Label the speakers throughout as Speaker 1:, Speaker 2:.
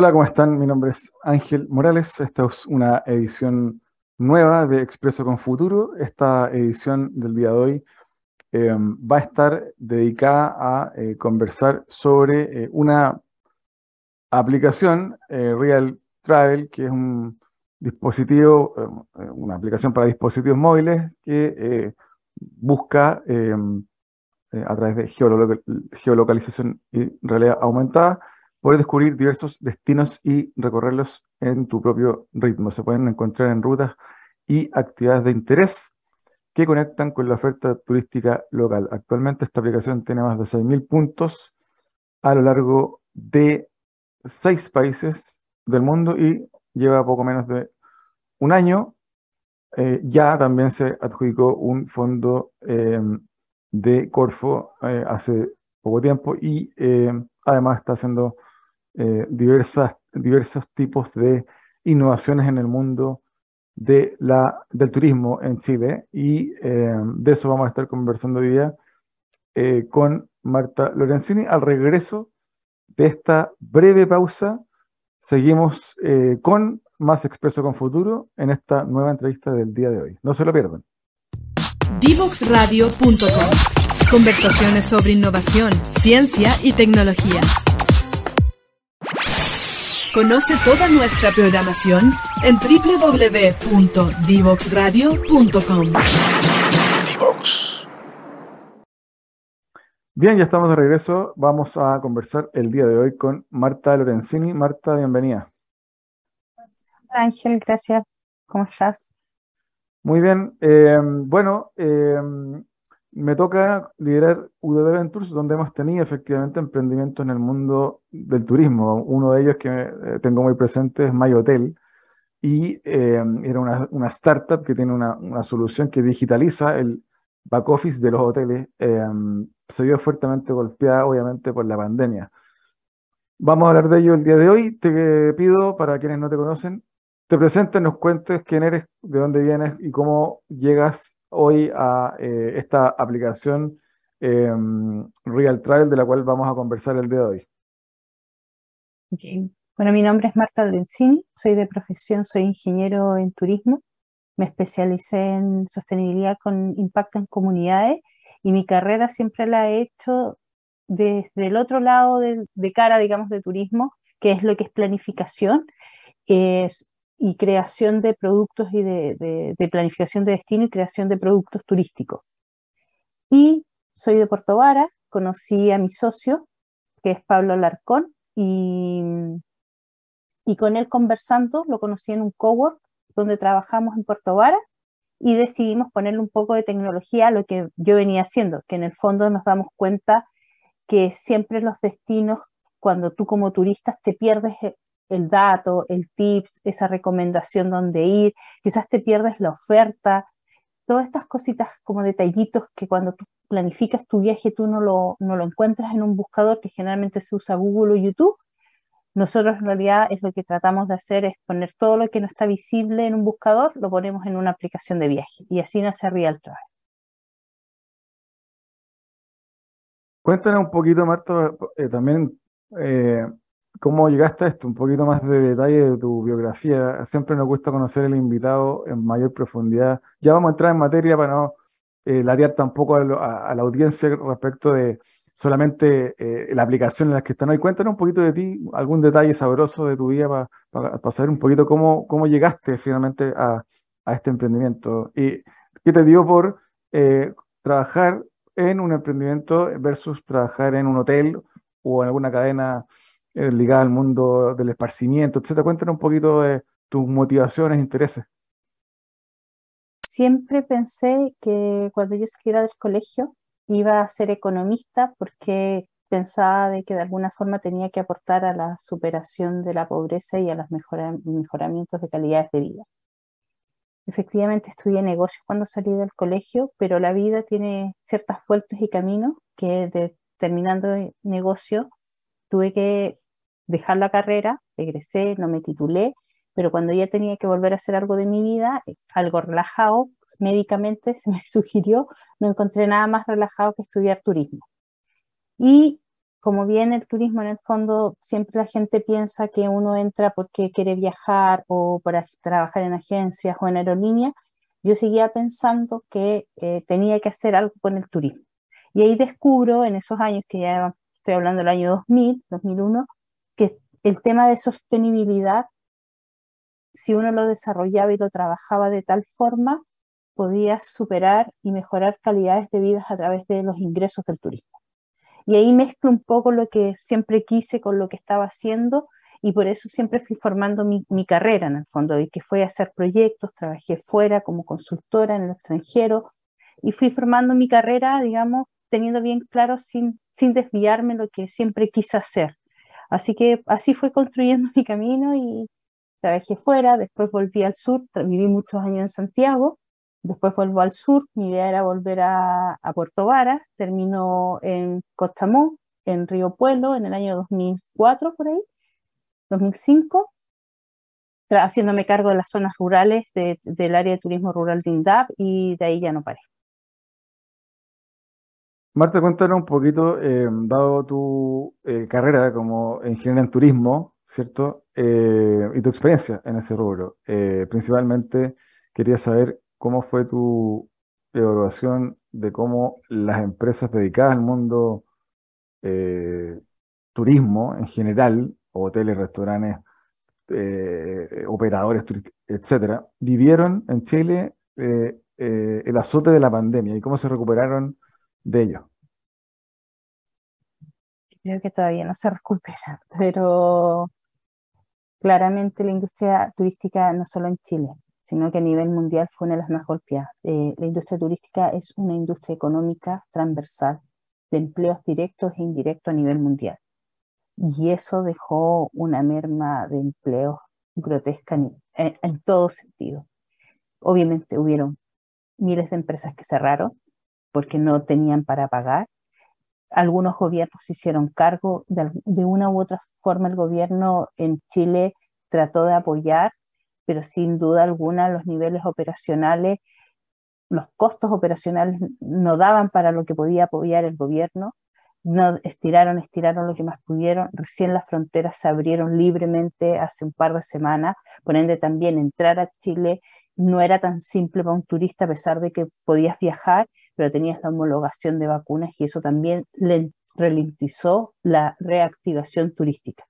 Speaker 1: Hola, ¿cómo están? Mi nombre es Ángel Morales. Esta es una edición nueva de Expreso con Futuro. Esta edición del día de hoy eh, va a estar dedicada a eh, conversar sobre eh, una aplicación, Real Travel, que es un dispositivo, una aplicación para dispositivos móviles que busca a través de geolocalización y realidad aumentada Puedes descubrir diversos destinos y recorrerlos en tu propio ritmo. Se pueden encontrar en rutas y actividades de interés que conectan con la oferta turística local. Actualmente esta aplicación tiene más de 6.000 puntos a lo largo de seis países del mundo y lleva poco menos de un año. Eh, ya también se adjudicó un fondo eh, de Corfo eh, hace poco tiempo y además está haciendo eh, diversas, diversos tipos de innovaciones en el mundo de la, del turismo en Chile y eh, de eso vamos a estar conversando hoy día eh, con Marta Lorenzini. Al regreso de esta breve pausa, seguimos con más Expreso con Futuro en esta nueva entrevista del día de hoy. No se lo pierdan.
Speaker 2: Divoxradio.com Conversaciones sobre innovación, ciencia y tecnología. Conoce toda nuestra programación en www.divoxradio.com.
Speaker 1: Bien, ya estamos de regreso. Vamos a conversar el día de hoy con Marta Lorenzini. Marta, bienvenida.
Speaker 3: Ángel, gracias. ¿Cómo estás?
Speaker 1: Muy bien. Eh, bueno, eh, me toca liderar UDB Ventures, donde hemos tenido efectivamente emprendimientos en el mundo del turismo. Uno de ellos que eh, tengo muy presente es My Hotel, y eh, era una, startup que tiene una, solución que digitaliza el back office de los hoteles. Eh, se vio fuertemente golpeada, obviamente, por la pandemia. Vamos a hablar de ello el día de hoy. Te pido, para quienes no te conocen, te presentes, nos cuentes quién eres, de dónde vienes y cómo llegas hoy a eh, esta aplicación em, Real Travel de la cual vamos a conversar el día de hoy.
Speaker 3: Bueno, mi nombre es Marta Lorenzini, soy de profesión, soy ingeniero en turismo, me especialicé en sostenibilidad con impacto en comunidades y mi carrera siempre la he hecho desde el otro lado de, cara, digamos, de turismo, que es lo que es planificación. Es, y creación de productos y de, planificación de destino y creación de productos turísticos. Y soy de Puerto Vara, conocí a mi socio, que es Pablo Larcón, y, y con él conversando, lo conocí en un cowork donde trabajamos en Puerto Vara y decidimos ponerle un poco de tecnología a lo que yo venía haciendo, que en el fondo nos damos cuenta que siempre los destinos, cuando tú como turistas te pierdes el dato, el tips, esa recomendación donde ir, quizás te pierdes la oferta, todas estas cositas como detallitos que cuando tú planificas tu viaje tú no lo, no lo encuentras en un buscador que generalmente se usa Google o YouTube. Nosotros en realidad es lo que tratamos de hacer es poner todo lo que no está visible en un buscador, lo ponemos en una aplicación de viaje y así nace Real Travel.
Speaker 1: Cuéntanos un poquito, Marta, eh, también eh, ¿Cómo llegaste a esto? Un poquito más de detalle de tu biografía. Siempre nos gusta conocer el invitado en mayor profundidad. Ya vamos a entrar en materia para no eh, tampoco a, la audiencia respecto de solamente eh, la aplicación en la que están hoy. Cuéntanos un poquito de ti, algún detalle sabroso de tu vida para saber un poquito cómo, cómo llegaste finalmente a, este emprendimiento. ¿Y qué te dio por eh, trabajar en un emprendimiento versus trabajar en un hotel o en alguna cadena eh, ligada al mundo del esparcimiento, etcétera. Cuéntanos un poquito de tus motivaciones, intereses.
Speaker 3: Siempre pensé que cuando yo saliera del colegio iba a ser economista porque pensaba de que de alguna forma tenía que aportar a la superación de la pobreza y a los mejoramientos de calidades de vida. Efectivamente estudié negocios cuando salí del colegio, pero la vida tiene ciertas vueltas y caminos que terminando el negocio tuve que dejar la carrera, egresé, no me titulé, pero cuando ya tenía que volver a hacer algo de mi vida, eh, algo relajado, médicamente se me sugirió, no encontré nada más relajado que estudiar turismo. Y como bien el turismo en el fondo, siempre la gente piensa que uno entra porque quiere viajar o para trabajar en agencias o en aerolíneas, yo seguía pensando que eh, tenía que hacer algo con el turismo. Y ahí descubro en esos años, que ya estoy hablando del año 2000, 2001, que el tema de sostenibilidad, si uno lo desarrollaba y lo trabajaba de tal forma, podía superar y mejorar calidades de vida a través de los ingresos del turismo. Y ahí mezclo un poco lo que siempre quise con lo que estaba haciendo y por eso siempre fui formando mi, carrera en el fondo, y que fue hacer proyectos, trabajé fuera como consultora en el extranjero y fui formando mi carrera, digamos, teniendo bien claro sin, sin desviarme lo que siempre quise hacer. Así que así fue construyendo mi camino y trabajé fuera, después volví al sur, viví muchos años en Santiago Después vuelvo al sur, mi idea era volver a, Puerto Vara, terminó en Costamó, en Río Pueblo, en el año 2004, por ahí, 2005, haciéndome cargo de las zonas rurales del área de turismo rural de INDAP y de ahí ya no paré.
Speaker 1: Marta, cuéntanos un poquito, eh, dado tu eh, carrera como ingeniera en turismo, ¿cierto? Eh, y tu experiencia en ese rubro. principalmente quería saber ¿Cómo fue tu evaluación de cómo las empresas dedicadas al mundo eh, turismo en general, hoteles, restaurantes, eh, operadores, etcétera, vivieron en Chile eh, el azote de la pandemia y cómo se recuperaron de ello?
Speaker 3: Creo que todavía no se recupera, pero claramente la industria turística no solo en Chile, sino que a nivel mundial fue una de las más golpeadas. Eh, la industria turística es una industria económica transversal de empleos directos e indirectos a nivel mundial. Y eso dejó una merma de empleos grotesca en, todo sentido. Obviamente hubieron miles de empresas que cerraron porque no tenían para pagar. Algunos gobiernos se hicieron cargo, de, de una u otra forma el gobierno en Chile trató de apoyar pero sin duda alguna los niveles operacionales, los costos operacionales no daban para lo que podía apoyar el gobierno, no estiraron, estiraron lo que más pudieron, recién las fronteras se abrieron libremente hace un par de semanas, por ende también entrar a Chile no era tan simple para un turista a pesar de que podías viajar, pero tenías la homologación de vacunas y eso también le ralentizó la reactivación turística.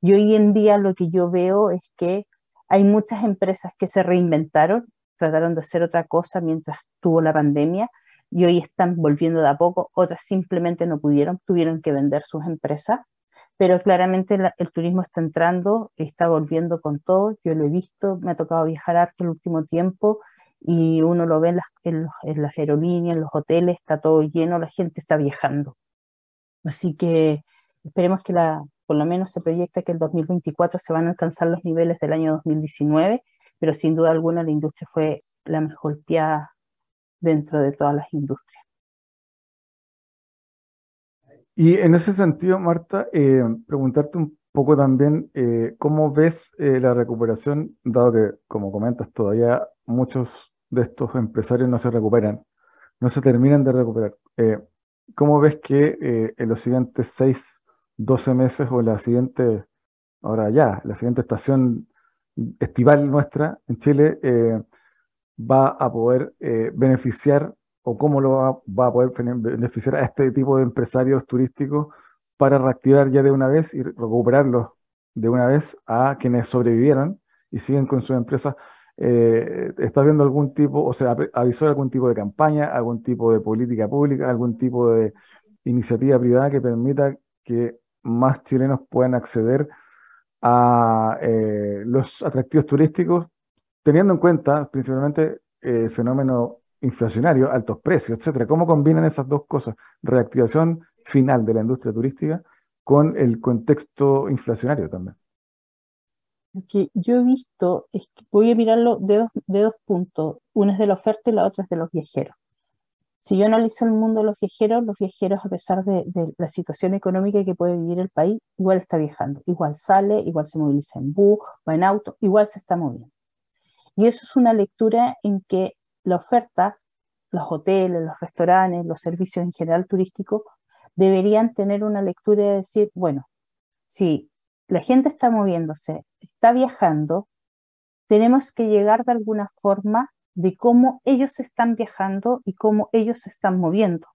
Speaker 3: Y hoy en día lo que yo veo es que hay muchas empresas que se reinventaron, trataron de hacer otra cosa mientras tuvo la pandemia y hoy están volviendo de a poco, otras simplemente no pudieron, tuvieron que vender sus empresas, pero claramente el turismo está entrando, está volviendo con todo, yo lo he visto, me ha tocado viajar harto el último tiempo y uno lo ve en las, en las aerolíneas, en los hoteles, está todo lleno, la gente está viajando. Así que esperemos que la, por lo menos se proyecta que el 2024 se van a alcanzar los niveles del año 2019, pero sin duda alguna la industria fue la más golpeada dentro de todas las industrias.
Speaker 1: Y en ese sentido, Marta, eh, preguntarte un poco también eh, cómo ves eh, la recuperación, dado que, como comentas, todavía muchos de estos empresarios no se recuperan, no se terminan de recuperar. ¿Cómo ves que en los siguientes seis 12 meses o la siguiente, ahora ya, la siguiente estación estival nuestra en Chile eh, va a poder eh, beneficiar o cómo lo va, a poder beneficiar a este tipo de empresarios turísticos para reactivar ya de una vez y recuperarlos de una vez a quienes sobrevivieron y siguen con sus empresas. Eh, ¿Estás viendo algún tipo, o sea, avisó algún tipo de campaña, algún tipo de política pública, algún tipo de iniciativa privada que permita que más chilenos puedan acceder a eh, los atractivos turísticos, teniendo en cuenta principalmente el fenómeno inflacionario, altos precios, etcétera. ¿Cómo combinan esas dos cosas? Reactivación final de la industria turística con el contexto inflacionario también.
Speaker 3: Lo que yo he visto es que voy a mirarlo de dos, de dos puntos. Una es de la oferta y la otra es de los viajeros. Si yo analizo el mundo de los viajeros, los viajeros, a pesar de, la situación económica que puede vivir el país, igual está viajando, igual sale, igual se moviliza en bus o en auto, igual se está moviendo. Y eso es una lectura en que la oferta, los hoteles, los restaurantes, los servicios en general turísticos, deberían tener una lectura y decir, bueno, si la gente está moviéndose, está viajando, tenemos que llegar de alguna forma de cómo ellos están viajando y cómo ellos se están moviendo.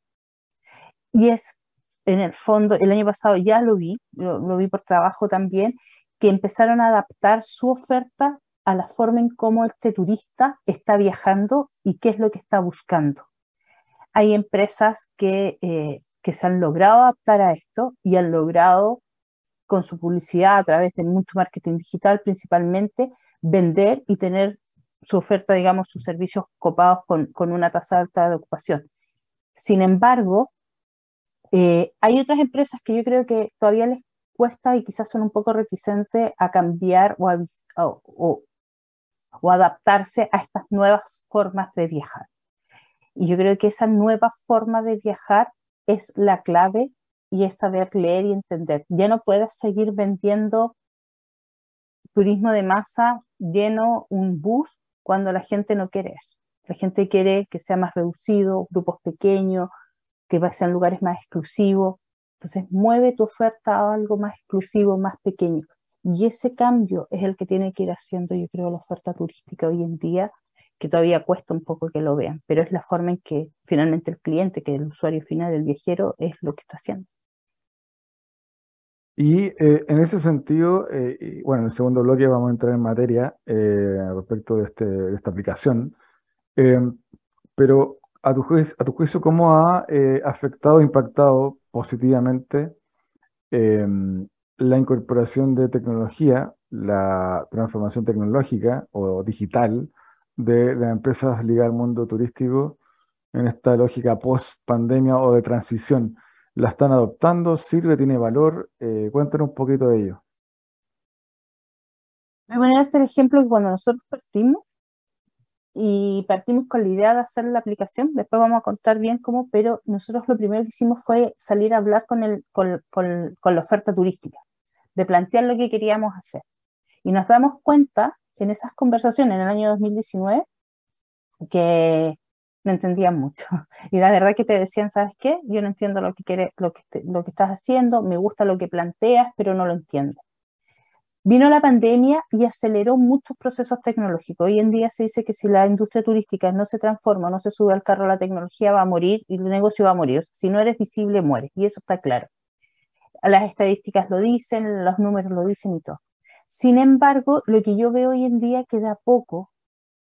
Speaker 3: Y es, en el fondo, el año pasado ya lo vi, lo, vi por trabajo también, que empezaron a adaptar su oferta a la forma en cómo este turista está viajando y qué es lo que está buscando. Hay empresas que, eh, que se han logrado adaptar a esto y han logrado con su publicidad a través de mucho marketing digital principalmente, vender y tener su oferta, digamos, sus servicios copados con, con una tasa alta de ocupación. Sin embargo, eh, hay otras empresas que yo creo que todavía les cuesta y quizás son un poco reticentes a cambiar o, o, o adaptarse a estas nuevas formas de viajar. Y yo creo que esa nueva forma de viajar es la clave y es saber leer y entender. Ya no puedes seguir vendiendo turismo de masa lleno un bus cuando la gente no quiere eso. La gente quiere que sea más reducido, grupos pequeños, que sean lugares más exclusivos. Entonces, mueve tu oferta a algo más exclusivo, más pequeño. Y ese cambio es el que tiene que ir haciendo, yo creo, la oferta turística hoy en día, que todavía cuesta un poco que lo vean, pero es la forma en que finalmente el cliente, que el usuario final, el viajero, es lo que está haciendo.
Speaker 1: Y eh, en ese sentido, eh, bueno, en el segundo bloque vamos a entrar en materia eh, respecto de, este, esta aplicación, pero a tu, juicio, a tu juicio, ¿cómo ha afectado, impactado positivamente la incorporación de tecnología, la transformación tecnológica o digital de las empresas ligadas al mundo turístico en esta lógica post-pandemia o de transición? La están adoptando, sirve, tiene valor. Eh, cuéntanos un poquito de ello.
Speaker 3: Voy a poner este ejemplo que cuando nosotros partimos y partimos con la idea de hacer la aplicación, después vamos a contar bien cómo, pero nosotros lo primero que hicimos fue salir a hablar con, el, con, con, con la oferta turística, de plantear lo que queríamos hacer. Y nos damos cuenta en esas conversaciones en el año 2019 que no entendían mucho. Y la verdad que te decían, ¿sabes qué? Yo no entiendo lo que, quiere, lo que, lo que estás haciendo, me gusta lo que planteas, pero no lo entiendo. Vino la pandemia y aceleró muchos procesos tecnológicos. Hoy en día se dice que si la industria turística no se transforma, no se sube al carro, la tecnología va a morir y el negocio va a morir. Si no eres visible, mueres. Y eso está claro. Las estadísticas lo dicen, los números lo dicen y todo. Sin embargo, lo que yo veo hoy en día que da poco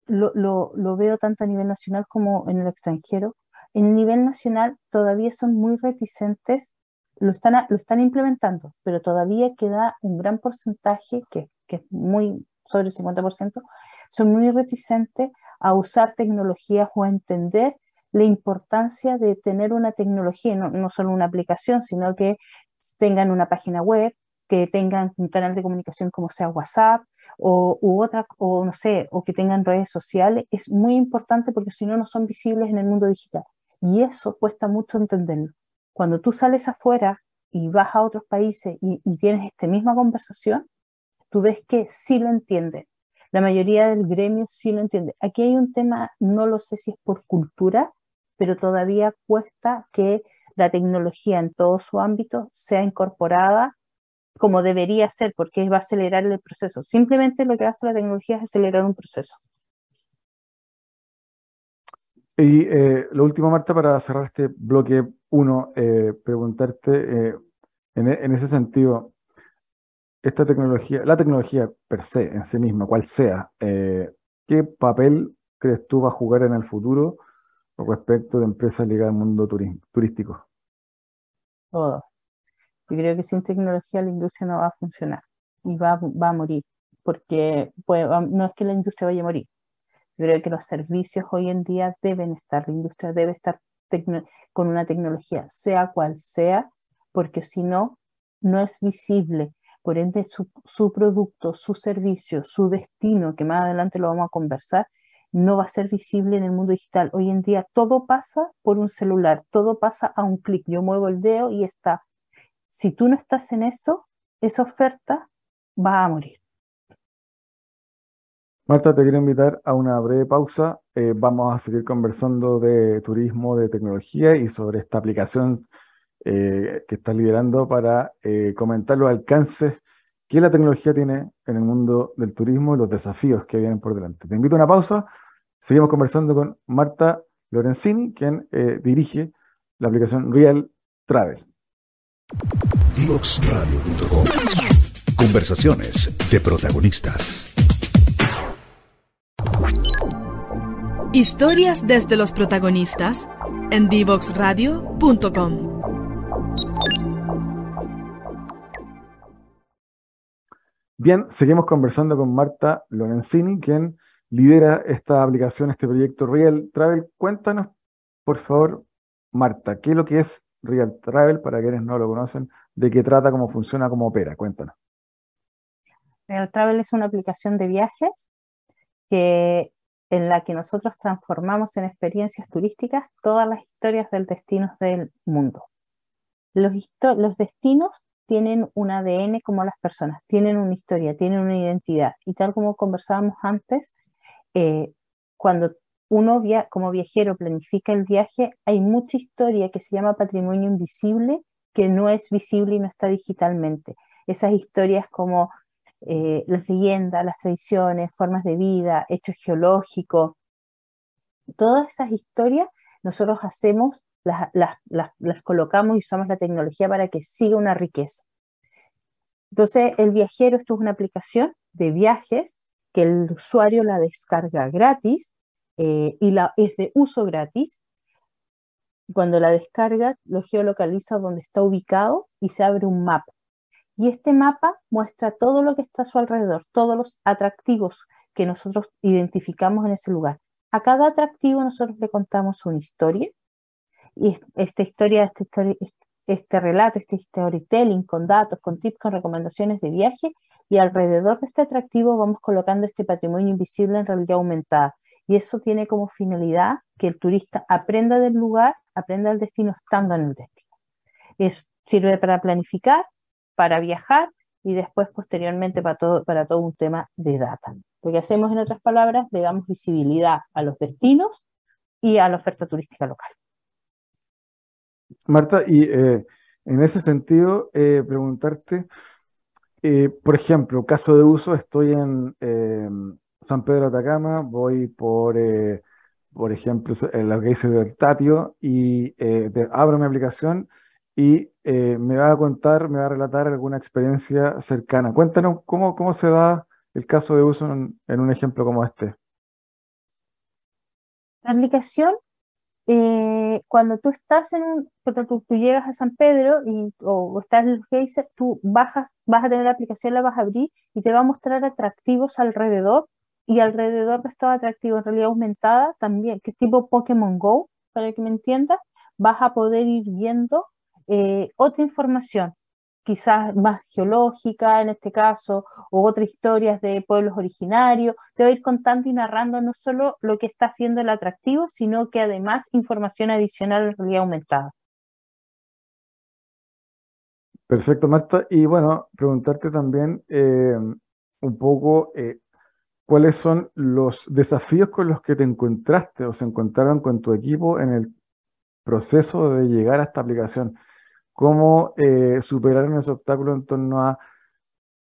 Speaker 3: lo, lo, veo tanto a nivel nacional como en el extranjero. En el nivel nacional todavía son muy reticentes, lo están, lo están implementando, pero todavía queda un gran porcentaje, que, que es muy sobre el 50%, son muy reticentes a usar tecnologías o a entender la importancia de tener una tecnología, no, no solo una aplicación, sino que tengan una página web, que tengan un canal de comunicación como sea WhatsApp, o, u otra, o no sé, o que tengan redes sociales, es muy importante porque si no, no son visibles en el mundo digital. Y eso cuesta mucho entenderlo. Cuando tú sales afuera y vas a otros países y, tienes esta misma conversación, tú ves que sí lo entienden. La mayoría del gremio sí lo entiende. Aquí hay un tema, no lo sé si es por cultura, pero todavía cuesta que la tecnología en todo su ámbito sea incorporada como debería ser, porque va a acelerar el proceso. Simplemente lo que hace la tecnología es acelerar un proceso.
Speaker 1: Y eh, lo último, Marta, para cerrar este bloque 1, eh, preguntarte eh, en, ese sentido, esta tecnología, la tecnología per se, en sí misma, cual sea, ¿qué papel crees tú va a jugar en el futuro respecto de empresas ligadas al mundo turístico?
Speaker 3: Todo. Yo creo que sin tecnología la industria no va a funcionar y va, va a morir, porque pues, no es que la industria vaya a morir. Yo creo que los servicios hoy en día deben estar, la industria debe estar con una tecnología, sea cual sea, porque si no, no es visible. Por ende, su, su producto, su servicio, su destino, que más adelante lo vamos a conversar, no va a ser visible en el mundo digital. Hoy en día todo pasa por un celular, todo pasa a un clic. Yo muevo el dedo y está si tú no estás en eso, esa oferta va a morir.
Speaker 1: Marta, te quiero invitar a una breve pausa. Eh, vamos a seguir conversando de turismo, de tecnología y sobre esta aplicación que está liderando para comentar los alcances que la tecnología tiene en el mundo del turismo y los desafíos que vienen por delante. Te invito a una pausa. Seguimos conversando con Marta Lorenzini, quien dirige la aplicación Real Travel.
Speaker 4: Conversaciones de protagonistas.
Speaker 2: Historias desde los protagonistas en divoxradio.com.
Speaker 1: Bien, seguimos conversando con Marta Lorenzini, quien lidera esta aplicación, este proyecto Real Travel. Cuéntanos, por favor, Marta, ¿qué es lo que es Real Travel para quienes no lo conocen? ¿De qué trata, cómo funciona, cómo opera? Cuéntanos.
Speaker 3: Real Travel es una aplicación de viajes que, en la que nosotros transformamos en experiencias turísticas todas las historias del destino del mundo. Los, destinos tienen un ADN como las personas, tienen una historia, tienen una identidad. Y tal como conversábamos antes, eh, cuando uno como viajero planifica el viaje, hay mucha historia que se llama patrimonio invisible que no es visible y no está digitalmente. Esas historias como eh, las leyendas, las tradiciones, formas de vida, hechos geológicos, todas esas historias nosotros hacemos, las, las colocamos y usamos la tecnología para que siga una riqueza. Entonces, el viajero, esto es una aplicación de viajes que el usuario la descarga gratis eh, y la, es de uso gratis. Cuando la descarga, lo geolocaliza donde está ubicado y se abre un mapa. Y este mapa muestra todo lo que está a su alrededor, todos los atractivos que nosotros identificamos en ese lugar. A cada atractivo nosotros le contamos una historia y esta historia, esta historia este relato, este storytelling con datos, con tips, con recomendaciones de viaje y alrededor de este atractivo vamos colocando este patrimonio invisible en realidad aumentada. Y eso tiene como finalidad que el turista aprenda del lugar, aprenda del destino estando en el destino. Es, sirve para planificar, para viajar y después posteriormente para todo, para todo un tema de data. Lo que hacemos en otras palabras, le damos visibilidad a los destinos y a la oferta turística local.
Speaker 1: Marta, y eh, en ese sentido, eh, preguntarte, eh, por ejemplo, caso de uso, estoy en San Pedro de Atacama, voy por, por ejemplo, en la que dice del Tatio y abro mi aplicación y me va a contar, me va a relatar alguna experiencia cercana. Cuéntanos cómo, cómo se da el caso de uso en, un ejemplo como este.
Speaker 3: La aplicación eh, cuando tú estás en un, cuando tú, llegas a San Pedro y, o, estás en el geyser, tú bajas, vas a tener la aplicación, la vas a abrir y te va a mostrar atractivos alrededor y alrededor de estos atractivos realidad aumentada también, que tipo Pokémon Go, para que me entiendas, vas a poder ir viendo eh, otra información quizás más geológica en este caso, o otras historias de pueblos originarios. Te voy a ir contando y narrando no solo lo que está haciendo el atractivo, sino que además información adicional en realidad aumentada.
Speaker 1: Perfecto, Marta. Y bueno, preguntarte también eh, un poco eh, cuáles son los desafíos con los que te encontraste o se encontraron con tu equipo en el proceso de llegar a esta aplicación cómo eh, superaron ese obstáculo en torno a,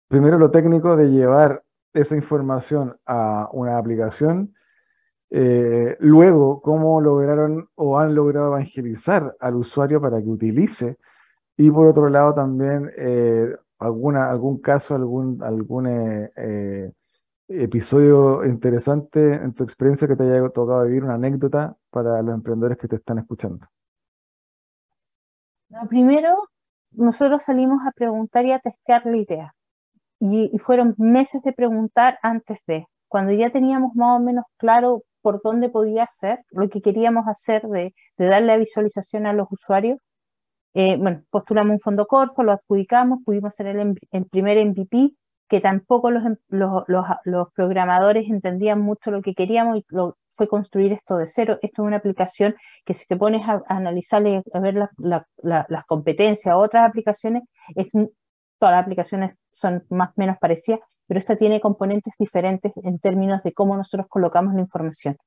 Speaker 1: primero, lo técnico de llevar esa información a una aplicación, eh, luego, cómo lograron o han logrado evangelizar al usuario para que utilice, y por otro lado también eh, alguna, algún caso, algún, algún episodio interesante en tu experiencia que te haya tocado vivir, una anécdota para los emprendedores que te están escuchando.
Speaker 3: Lo primero, nosotros salimos a preguntar y a testear la idea. Y, fueron meses de preguntar antes de, cuando ya teníamos más o menos claro por dónde podía ser, lo que queríamos hacer de, darle la visualización a los usuarios. Eh, bueno, postulamos un fondo Corfo, lo adjudicamos, pudimos hacer el, el primer MVP, que tampoco los, los, los, programadores entendían mucho lo que queríamos y lo, fue construir esto de cero. Esto es una aplicación que si te pones a, analizar y a ver las competencias, otras aplicaciones, es, todas las aplicaciones son más o menos parecidas, pero esta tiene componentes diferentes en términos de cómo nosotros colocamos la información.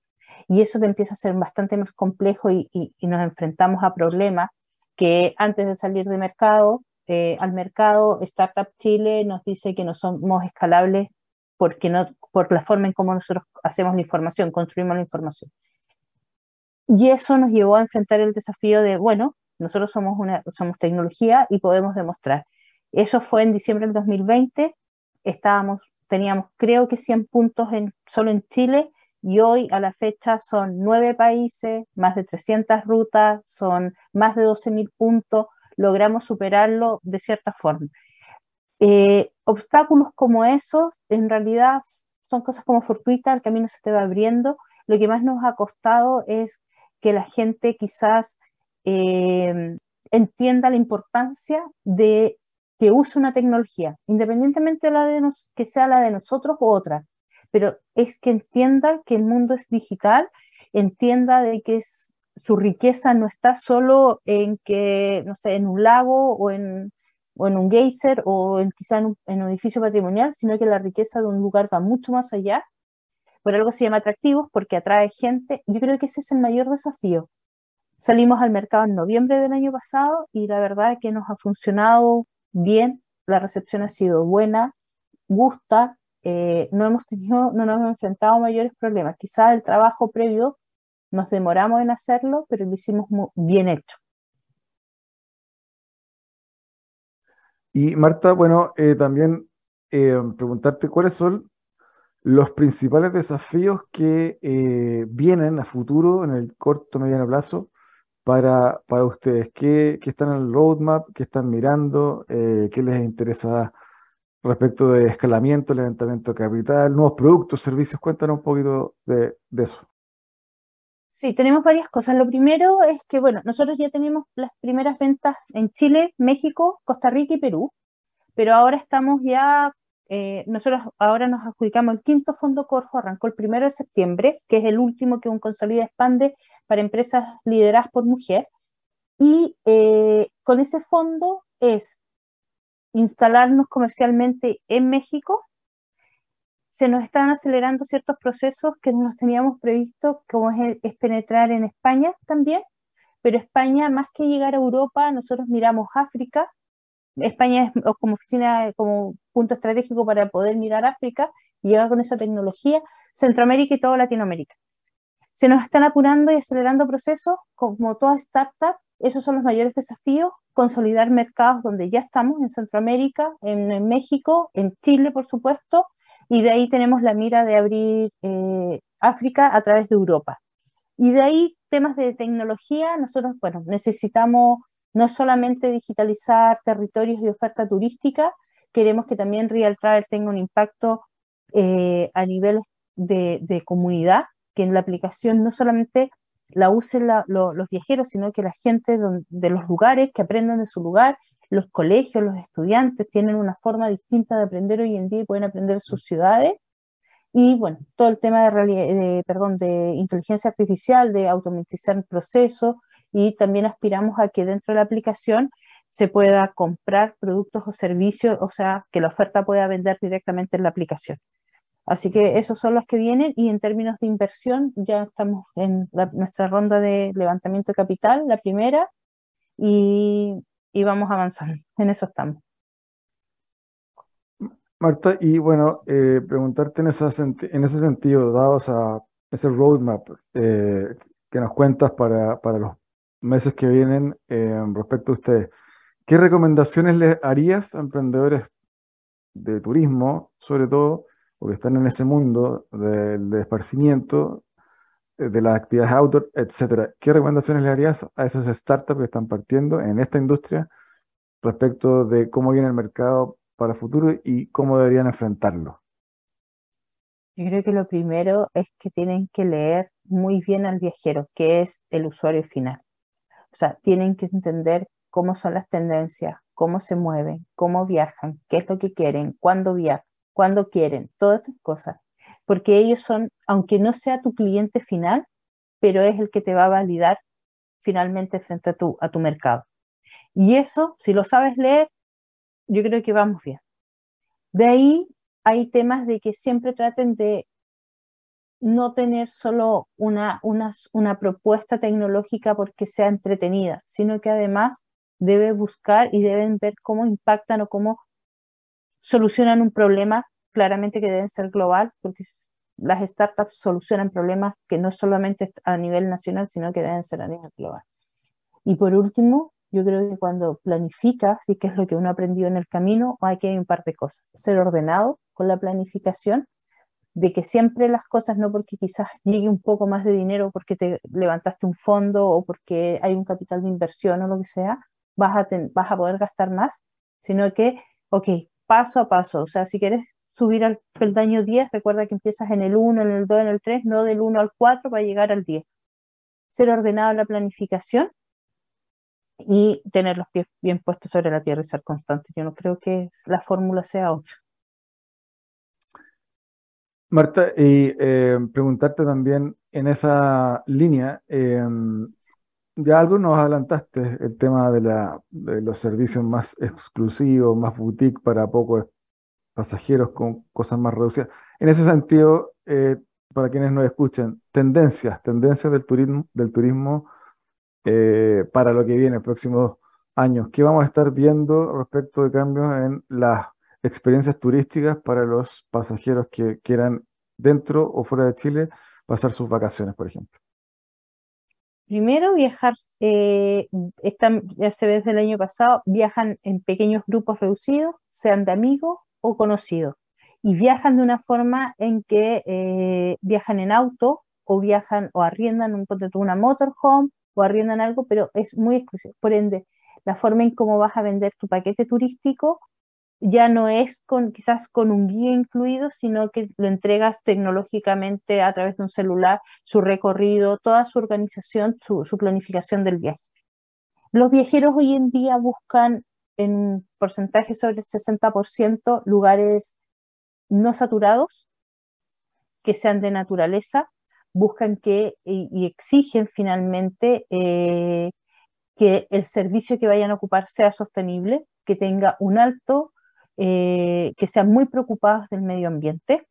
Speaker 3: Y eso te empieza a ser bastante más complejo y, nos enfrentamos a problemas que antes de salir de mercado, eh, al mercado, Startup Chile nos dice que no somos escalables porque no, por la forma en cómo nosotros hacemos la información, construimos la información. Y eso nos llevó a enfrentar el desafío de, bueno, nosotros somos, una, somos tecnología y podemos demostrar. Eso fue en diciembre del 2020, estábamos, teníamos creo que 100 puntos en, solo en Chile y hoy a la fecha son nueve países, más de 300 rutas, son más de 12.000 puntos, logramos superarlo de cierta forma. Eh, obstáculos como esos, en realidad son cosas como fortuitas, el camino se te va abriendo. Lo que más nos ha costado es que la gente quizás eh, entienda la importancia de que use una tecnología, independientemente de la de que sea la de nosotros u otra, pero es que entienda que el mundo es digital, entienda de que es, su riqueza no está solo en que, no sé, en un lago o en, o en un geyser o en, quizá en un, edificio patrimonial, sino que la riqueza de un lugar va mucho más allá. Por algo se llama atractivos, porque atrae gente. Yo creo que ese es el mayor desafío. Salimos al mercado en noviembre del año pasado y la verdad es que nos ha funcionado bien, la recepción ha sido buena, gusta, eh, no hemos tenido, no nos hemos enfrentado a mayores problemas. Quizás el trabajo previo nos demoramos en hacerlo, pero lo hicimos bien hecho.
Speaker 1: Y Marta, bueno, eh, también eh, preguntarte cuáles son los principales desafíos que vienen a futuro en el corto mediano plazo para, para ustedes. ¿Qué, ¿Qué, están en el roadmap? ¿Qué están mirando? ¿Qué les interesa respecto de escalamiento, levantamiento de capital, nuevos productos, servicios. Cuéntanos un poquito de, eso.
Speaker 3: Sí, tenemos varias cosas. Lo primero es que, bueno, nosotros ya tenemos las primeras ventas en Chile, México, Costa Rica y Perú, pero ahora estamos ya, eh, nosotros ahora nos adjudicamos el quinto fondo Corfo, arrancó el primero de septiembre, que es el último que un Consolida expande para empresas lideradas por mujer. Y eh, con ese fondo es instalarnos comercialmente en México, se nos están acelerando ciertos procesos que no nos teníamos previsto, como es, penetrar en España también, pero España, más que llegar a Europa, nosotros miramos África, España es como oficina, como punto estratégico para poder mirar África y llegar con esa tecnología, Centroamérica y toda Latinoamérica. Se nos están apurando y acelerando procesos, como toda startup, esos son los mayores desafíos, consolidar mercados donde ya estamos, en Centroamérica, en, México, en Chile, por supuesto, y de ahí tenemos la mira de abrir eh, África a través de Europa. Y de ahí temas de tecnología, nosotros, bueno, necesitamos no solamente digitalizar territorios y oferta turística, queremos que también Real Travel tenga un impacto eh, a nivel de, comunidad, que en la aplicación no solamente la usen los viajeros, sino que la gente de los lugares que aprendan de su lugar, los colegios, los estudiantes tienen una forma distinta de aprender hoy en día y pueden aprender sus ciudades. Y bueno, todo el tema de, de, perdón, de inteligencia artificial, de automatizar el proceso y también aspiramos a que dentro de la aplicación se pueda comprar productos o servicios, o sea, que la oferta pueda vender directamente en la aplicación. Así que esos son los que vienen y en términos de inversión ya estamos en nuestra ronda de levantamiento de capital, la primera, y, vamos avanzando. En eso estamos.
Speaker 1: Marta, y bueno, eh, preguntarte en, en ese sentido, dados a ese roadmap eh, que nos cuentas para, los meses que vienen eh, respecto a ustedes, ¿qué recomendaciones le harías a emprendedores de turismo, sobre todo, porque están en ese mundo del de esparcimiento, de las actividades outdoor, etcétera. ¿Qué recomendaciones le harías a esas startups que están partiendo en esta industria respecto de cómo viene el mercado para el futuro y cómo deberían enfrentarlo?
Speaker 3: Yo creo que lo primero es que tienen que leer muy bien al viajero, que es el usuario final. O sea, tienen que entender cómo son las tendencias, cómo se mueven, cómo viajan, qué es lo que quieren, cuándo viajan cuando quieren, todas esas cosas. Porque ellos son, aunque no sea tu cliente final, pero es el que te va a validar finalmente frente a tu, a tu mercado. Y eso, si lo sabes leer, yo creo que vamos bien. De ahí hay temas de que siempre traten de no tener solo una, una, una propuesta tecnológica porque sea entretenida, sino que además debe buscar y deben ver cómo impactan o cómo solucionan un problema claramente que deben ser global, porque las startups solucionan problemas que no solamente a nivel nacional, sino que deben ser a nivel global. Y por último, yo creo que cuando planificas, y que es lo que uno ha aprendido en el camino, hay que hay un par de cosas. Ser ordenado con la planificación, de que siempre las cosas, no porque quizás llegue un poco más de dinero porque te levantaste un fondo o porque hay un capital de inversión o lo que sea, vas a, vas a poder gastar más, sino que, ok, paso a paso, o sea, si quieres subir al peldaño 10, recuerda que empiezas en el 1, en el 2, en el 3, no del 1 al 4 para llegar al 10. Ser ordenado en la planificación y tener los pies bien puestos sobre la tierra y ser constante. Yo no creo que la fórmula sea otra.
Speaker 1: Marta, y eh, preguntarte también en esa línea, em, ya algo nos adelantaste, el tema de, la, de los servicios más exclusivos, más boutique para pocos pasajeros con cosas más reducidas. En ese sentido, eh, para quienes nos escuchan, tendencias, tendencias del turismo, del turismo eh, para lo que viene, próximos años. ¿Qué vamos a estar viendo respecto de cambios en las experiencias turísticas para los pasajeros que quieran dentro o fuera de Chile pasar sus vacaciones, por ejemplo?
Speaker 3: Primero, viajar, eh, ya se ve desde el año pasado, viajan en pequeños grupos reducidos, sean de amigos o y viajan de una forma en que eh, viajan en auto o viajan o arriendan un, una motorhome o arriendan algo, pero es muy exclusivo. Por ende, la forma en cómo vas a vender tu paquete turístico ya no es con quizás con un guía incluido, sino que lo entregas tecnológicamente a través de un celular, su recorrido, toda su organización, su, planificación del viaje. Los viajeros hoy en día buscan en porcentaje sobre el 60% lugares no saturados, que sean de naturaleza, buscan que y, exigen finalmente eh, que el servicio que vayan a ocupar sea sostenible, que tenga un alto eh, que sean muy preocupados del medio ambiente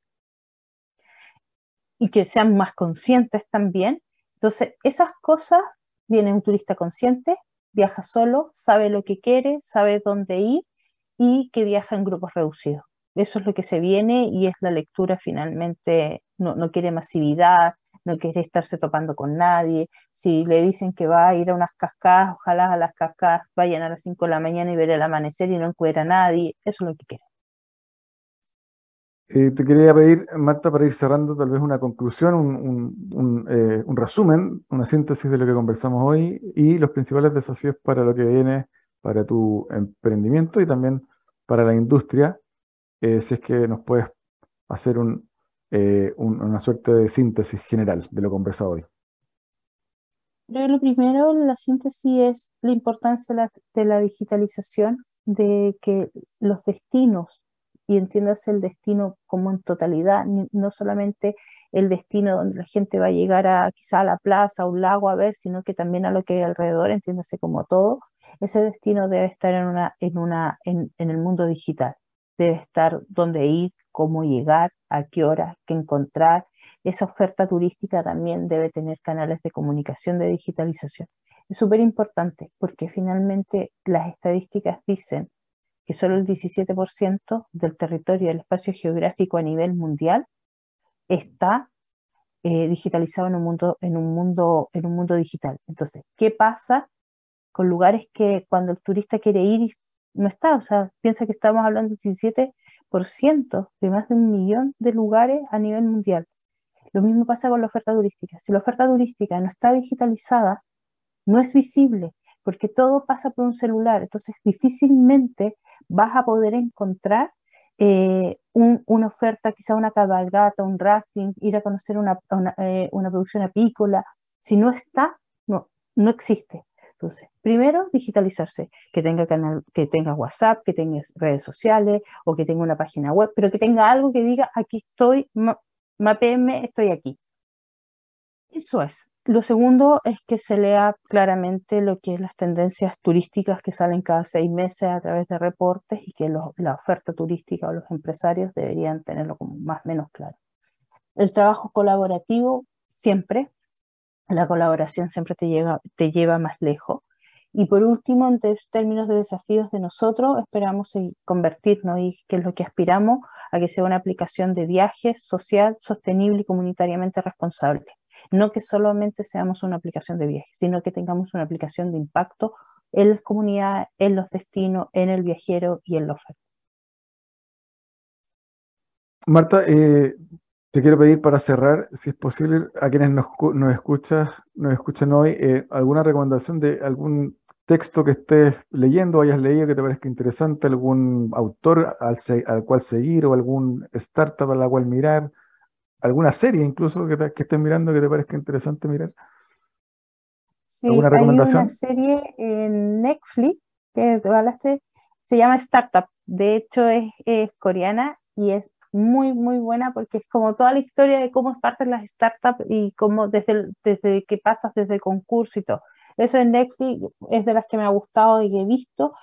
Speaker 3: y que sean más conscientes también. Entonces, esas cosas, viene un turista consciente, viaja solo, sabe lo que quiere, sabe dónde ir y que viaja en grupos reducidos. Eso es lo que se viene y es la lectura finalmente, no, no quiere masividad, no quiere estarse topando con nadie. Si le dicen que va a ir a unas cascadas, ojalá a las cascadas vayan a las 5 de la mañana y ver el amanecer y no encuentra a nadie. Eso es lo que quiere.
Speaker 1: Eh, te quería pedir, Marta, para ir cerrando tal vez una conclusión, un, eh, un, resumen, una síntesis de lo que conversamos hoy y los principales desafíos para lo que viene para tu emprendimiento y también para la industria, eh, si es que nos puedes hacer un, una suerte de síntesis general de lo conversado hoy.
Speaker 3: lo primero, la síntesis es la importancia de la, digitalización, de que los destinos, y entiendas el destino como en totalidad, no solamente el destino donde la gente va a llegar a quizá a la plaza, a un lago a ver, sino que también a lo que hay alrededor, entiéndase como todo, ese destino debe estar en, una, en, una, en el mundo digital, debe estar donde ir, cómo llegar, a qué hora, qué encontrar. Esa oferta turística también debe tener canales de comunicación de digitalización. Es súper importante porque finalmente las estadísticas dicen que solo el 17% del territorio del espacio geográfico a nivel mundial está eh, digitalizado en un, mundo, en, un mundo, en un mundo digital. Entonces, ¿qué pasa con lugares que cuando el turista quiere ir no está? O sea, piensa que estamos hablando del 17 de más de un millón de lugares a nivel mundial. Lo mismo pasa con la oferta turística. Si la oferta turística no está digitalizada, no es visible, porque todo pasa por un celular. Entonces, difícilmente vas a poder encontrar eh, una oferta, quizá una cabalgata, un rafting, ir a conocer una, eh, una producción apícola. Si no está, no, no existe. Entonces, primero, digitalizarse, que tenga, canal, que tenga WhatsApp, que tenga redes sociales o que tenga una página web, pero que tenga algo que diga, aquí estoy, mapm, estoy aquí. Eso es. Lo segundo es que se lea claramente lo que es las tendencias turísticas que salen cada seis meses a través de reportes y que la oferta turística o los empresarios deberían tenerlo como más o menos claro. El trabajo colaborativo siempre, la colaboración siempre te, te lleva más lejos Y por último, en términos de desafíos de nosotros, esperamos convertirnos y que es lo que aspiramos a que sea una aplicación de viajes social, sostenible y comunitariamente responsable. No que solamente seamos una aplicación de viajes, sino que tengamos una aplicación de impacto en las comunidades, en los destinos, en el viajero y en la oferta.
Speaker 1: Marta, eh, te quiero pedir para cerrar, si es posible, a quienes nos, nos, escuchan, nos escuchan hoy, eh, alguna recomendación de algún texto que estés leyendo, hayas leído que te parezca interesante, algún autor al, cual seguir o algún startup a la cual mirar, alguna serie incluso que, que estés mirando que te parezca interesante mirar.
Speaker 3: Sí, ¿Alguna recomendación? Hay una serie en Netflix que hablaste, se llama Startup. De hecho, es, es coreana y es muy, muy buena porque es como toda la historia de cómo parten las startups y cómo desde, desde que pasas desde el concurso y todo. Eso en Netflix es de las que me ha gustado y he visto.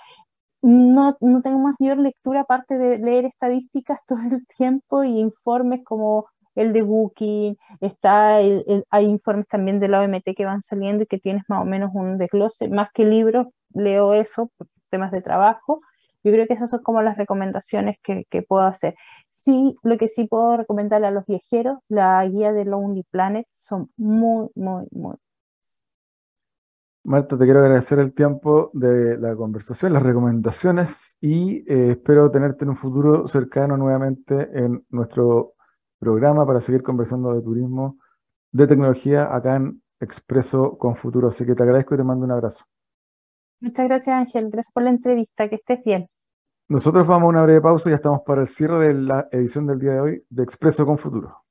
Speaker 3: No, no tengo mayor lectura aparte de leer estadísticas todo el tiempo y informes como el de Booking, está hay informes también de la OMT que van saliendo y que tienes más o menos un desglose, más que libros, leo eso temas de trabajo. Yo creo que esas son como las recomendaciones que, que puedo hacer. Sí, lo que sí puedo recomendarle a los viajeros, la guía de Lonely Planet son muy, muy, muy
Speaker 1: Marta, te quiero agradecer el tiempo de la conversación, las recomendaciones y eh, espero tenerte en un futuro cercano nuevamente en nuestro programa para seguir conversando de turismo, de tecnología acá en Expreso con Futuro. Así que te agradezco y te mando un abrazo.
Speaker 3: Muchas gracias Ángel, gracias por la entrevista, que estés bien.
Speaker 1: Nosotros vamos a una breve pausa y ya estamos para el cierre de la edición del día de hoy de Expreso con Futuro.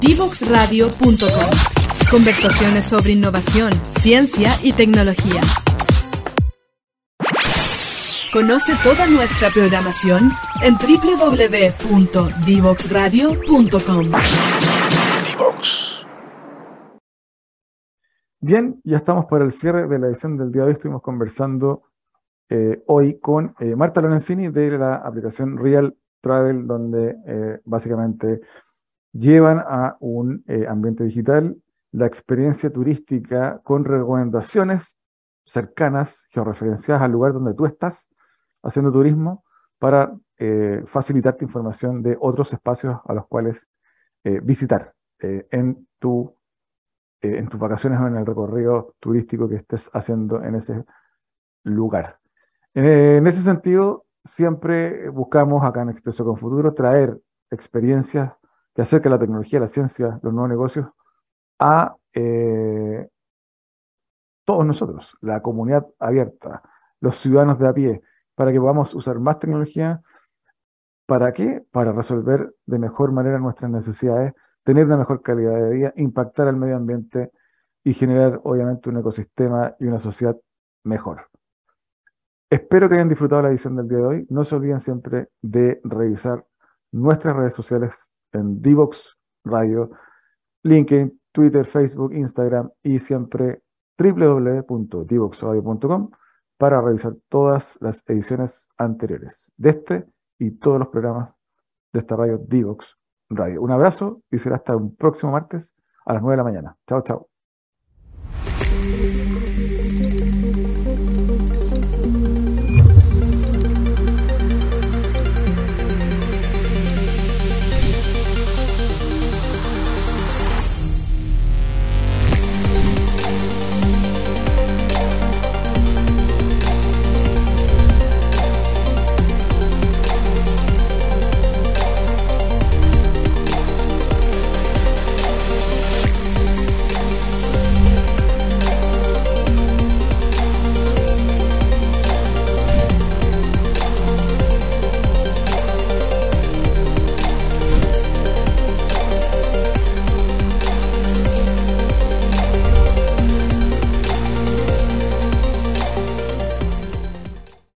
Speaker 2: Divoxradio.com Conversaciones sobre innovación, ciencia y tecnología. Conoce toda nuestra programación en www.divoxradio.com.
Speaker 1: Bien, ya estamos para el cierre de la edición del día de hoy. Estuvimos conversando eh, hoy con eh, Marta Lorenzini de la aplicación Real Travel, donde eh, básicamente llevan a un ambiente digital la experiencia turística con recomendaciones cercanas, georreferenciadas al lugar donde tú estás haciendo turismo, para eh, facilitarte información de otros espacios a los cuales eh, visitar eh, en, tu, en tus vacaciones o en el recorrido turístico que estés haciendo en ese lugar. En, ese sentido, siempre buscamos acá en Expreso con Futuro traer experiencias que acerquen la tecnología, la ciencia, los nuevos negocios a eh, todos nosotros, la comunidad abierta, los ciudadanos de a pie, para que podamos usar más tecnología. ¿Para qué? Para resolver de mejor manera nuestras necesidades, tener una mejor calidad de vida, impactar al medio ambiente y generar obviamente un ecosistema y una sociedad mejor. Espero que hayan disfrutado la edición del día de hoy. No se olviden siempre de revisar nuestras redes sociales en Divox Radio, LinkedIn, Twitter, Facebook, Instagram y siempre www.divoxradio.com para revisar todas las ediciones anteriores de este y todos los programas de esta radio Divox Radio. Un abrazo y será hasta un próximo martes a las 9 de la mañana. Chao, chao.